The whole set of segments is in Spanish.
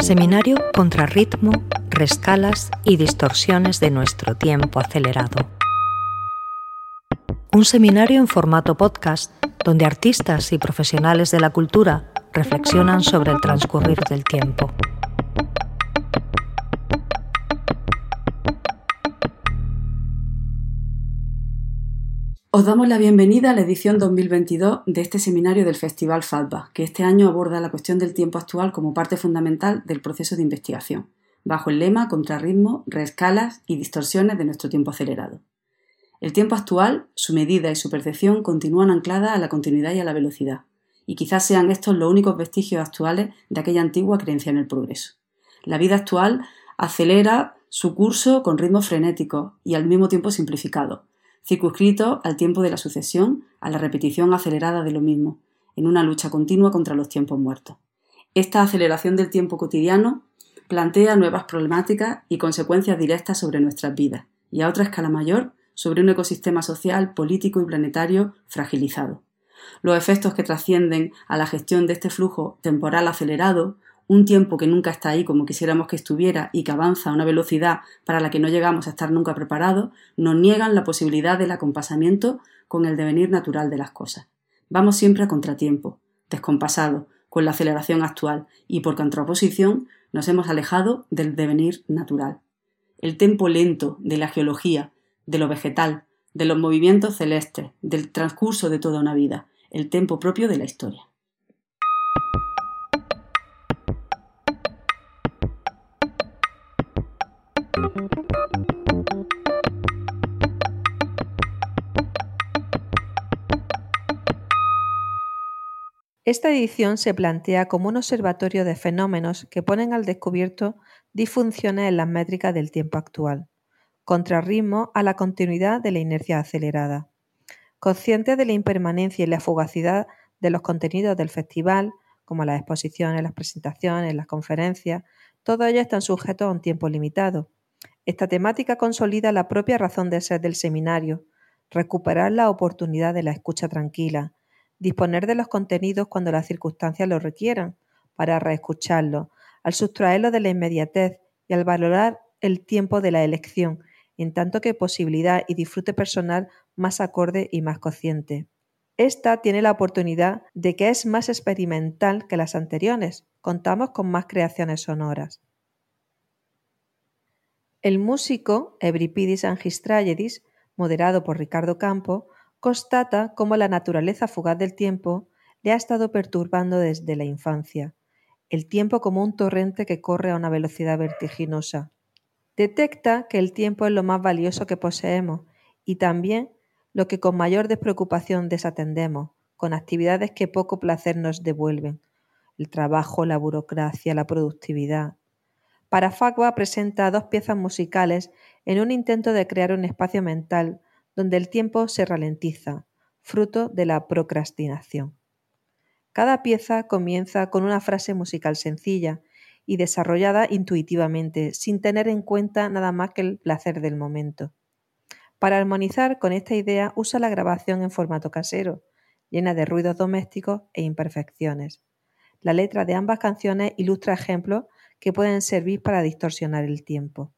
Seminario contra ritmo, rescalas y distorsiones de nuestro tiempo acelerado. Un seminario en formato podcast donde artistas y profesionales de la cultura reflexionan sobre el transcurrir del tiempo. Os damos la bienvenida a la edición 2022 de este seminario del Festival FATBA, que este año aborda la cuestión del tiempo actual como parte fundamental del proceso de investigación, bajo el lema Contrarritmo, reescalas y distorsiones de nuestro tiempo acelerado. El tiempo actual, su medida y su percepción continúan ancladas a la continuidad y a la velocidad, y quizás sean estos los únicos vestigios actuales de aquella antigua creencia en el progreso. La vida actual acelera su curso con ritmo frenético y al mismo tiempo simplificado, circunscrito al tiempo de la sucesión, a la repetición acelerada de lo mismo, en una lucha continua contra los tiempos muertos. Esta aceleración del tiempo cotidiano plantea nuevas problemáticas y consecuencias directas sobre nuestras vidas, y a otra escala mayor, sobre un ecosistema social, político y planetario fragilizado. Los efectos que trascienden a la gestión de este flujo temporal acelerado un tiempo que nunca está ahí como quisiéramos que estuviera y que avanza a una velocidad para la que no llegamos a estar nunca preparados, nos niegan la posibilidad del acompasamiento con el devenir natural de las cosas. Vamos siempre a contratiempo, descompasados, con la aceleración actual, y por contraposición nos hemos alejado del devenir natural. El tempo lento de la geología, de lo vegetal, de los movimientos celestes, del transcurso de toda una vida, el tempo propio de la historia. Esta edición se plantea como un observatorio de fenómenos que ponen al descubierto disfunciones en las métricas del tiempo actual, contrarritmo a la continuidad de la inercia acelerada. Conscientes de la impermanencia y la fugacidad de los contenidos del festival, como las exposiciones, las presentaciones, las conferencias, todos ellos están sujetos a un tiempo limitado. Esta temática consolida la propia razón de ser del seminario, recuperar la oportunidad de la escucha tranquila, disponer de los contenidos cuando las circunstancias lo requieran, para reescucharlo, al sustraerlo de la inmediatez y al valorar el tiempo de la elección, en tanto que posibilidad y disfrute personal más acorde y más consciente. Esta tiene la oportunidad de que es más experimental que las anteriores. Contamos con más creaciones sonoras. El músico Euripidis Angistrayedis, moderado por Ricardo Campo, constata cómo la naturaleza fugaz del tiempo le ha estado perturbando desde la infancia, el tiempo como un torrente que corre a una velocidad vertiginosa. Detecta que el tiempo es lo más valioso que poseemos y también lo que con mayor despreocupación desatendemos, con actividades que poco placer nos devuelven, el trabajo, la burocracia, la productividad. Para Fagua presenta dos piezas musicales en un intento de crear un espacio mental donde el tiempo se ralentiza, fruto de la procrastinación. Cada pieza comienza con una frase musical sencilla y desarrollada intuitivamente, sin tener en cuenta nada más que el placer del momento. Para armonizar con esta idea usa la grabación en formato casero, llena de ruidos domésticos e imperfecciones. La letra de ambas canciones ilustra ejemplos que pueden servir para distorsionar el tiempo.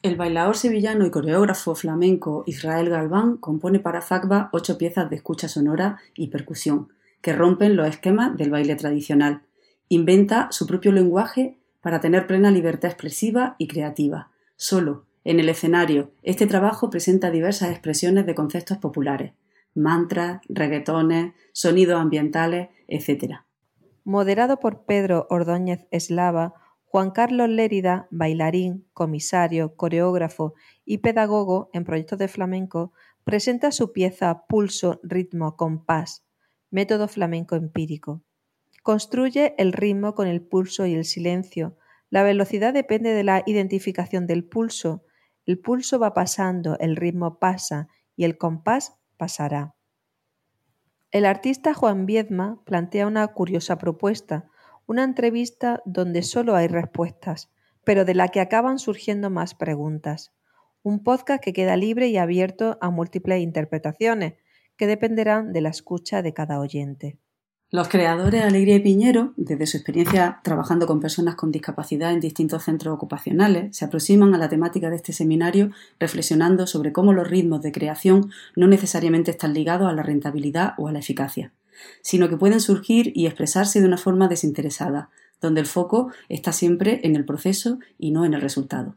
El bailador sevillano y coreógrafo flamenco Israel Galván compone para Zagba ocho piezas de escucha sonora y percusión, que rompen los esquemas del baile tradicional. Inventa su propio lenguaje para tener plena libertad expresiva y creativa. Solo, en el escenario, este trabajo presenta diversas expresiones de conceptos populares, mantras, reggaetones, sonidos ambientales, etc. Moderado por Pedro Ordóñez Eslava, Juan Carlos Lérida, bailarín, comisario, coreógrafo y pedagogo en proyectos de flamenco, presenta su pieza Pulso, Ritmo, Compás, método flamenco empírico. Construye el ritmo con el pulso y el silencio. La velocidad depende de la identificación del pulso. El pulso va pasando, el ritmo pasa y el compás pasará. El artista Juan Viedma plantea una curiosa propuesta una entrevista donde solo hay respuestas, pero de la que acaban surgiendo más preguntas. Un podcast que queda libre y abierto a múltiples interpretaciones, que dependerán de la escucha de cada oyente. Los creadores Alegría y Piñero, desde su experiencia trabajando con personas con discapacidad en distintos centros ocupacionales, se aproximan a la temática de este seminario reflexionando sobre cómo los ritmos de creación no necesariamente están ligados a la rentabilidad o a la eficacia, sino que pueden surgir y expresarse de una forma desinteresada, donde el foco está siempre en el proceso y no en el resultado.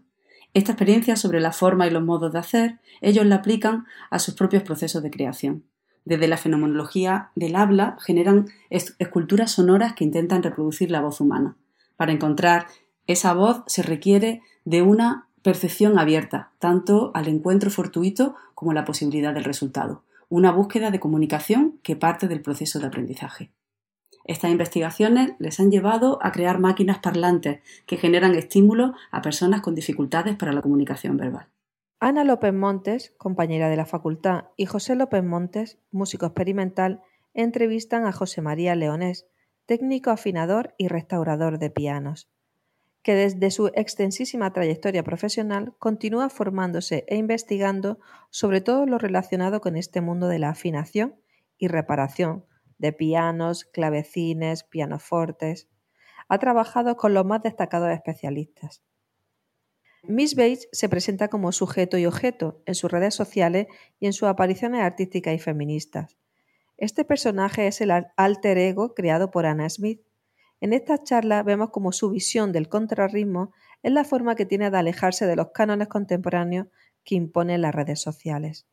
Esta experiencia sobre la forma y los modos de hacer, ellos la aplican a sus propios procesos de creación desde la fenomenología del habla, generan esculturas sonoras que intentan reproducir la voz humana. Para encontrar esa voz se requiere de una percepción abierta, tanto al encuentro fortuito como a la posibilidad del resultado, una búsqueda de comunicación que parte del proceso de aprendizaje. Estas investigaciones les han llevado a crear máquinas parlantes que generan estímulos a personas con dificultades para la comunicación verbal. Ana López Montes, compañera de la facultad, y José López Montes, músico experimental, entrevistan a José María Leonés, técnico afinador y restaurador de pianos, que desde su extensísima trayectoria profesional continúa formándose e investigando sobre todo lo relacionado con este mundo de la afinación y reparación de pianos, clavecines, pianofortes. Ha trabajado con los más destacados especialistas. Miss Bates se presenta como sujeto y objeto en sus redes sociales y en sus apariciones artísticas y feministas. Este personaje es el alter ego creado por Anna Smith. En esta charla vemos como su visión del contrarritmo es la forma que tiene de alejarse de los cánones contemporáneos que imponen las redes sociales.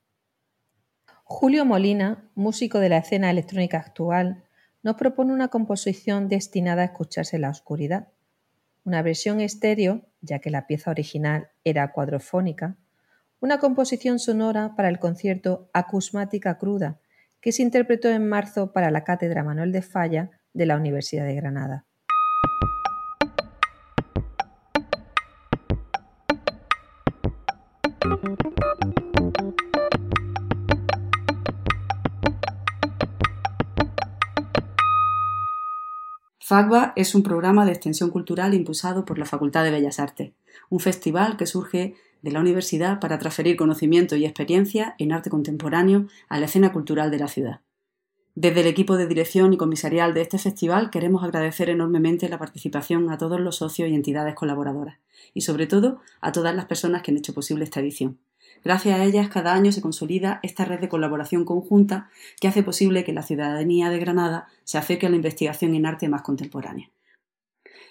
Julio Molina, músico de la escena electrónica actual, nos propone una composición destinada a escucharse en la oscuridad una versión estéreo, ya que la pieza original era cuadrofónica, una composición sonora para el concierto Acusmática Cruda, que se interpretó en marzo para la Cátedra Manuel de Falla de la Universidad de Granada. FACBA es un programa de extensión cultural impulsado por la Facultad de Bellas Artes, un festival que surge de la universidad para transferir conocimiento y experiencia en arte contemporáneo a la escena cultural de la ciudad. Desde el equipo de dirección y comisarial de este festival queremos agradecer enormemente la participación a todos los socios y entidades colaboradoras, y sobre todo a todas las personas que han hecho posible esta edición. Gracias a ellas, cada año se consolida esta red de colaboración conjunta que hace posible que la ciudadanía de Granada se acerque a la investigación en arte más contemporánea.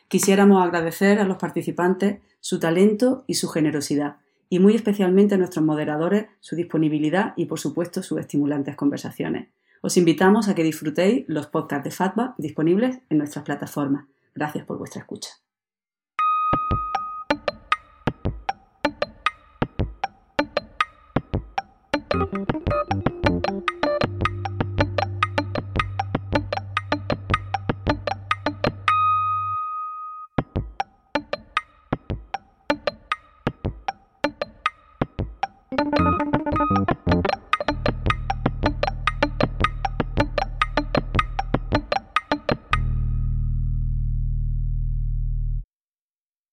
Quisiéramos agradecer a los participantes su talento y su generosidad, y muy especialmente a nuestros moderadores su disponibilidad y, por supuesto, sus estimulantes conversaciones. Os invitamos a que disfrutéis los podcasts de Fatba disponibles en nuestras plataformas. Gracias por vuestra escucha.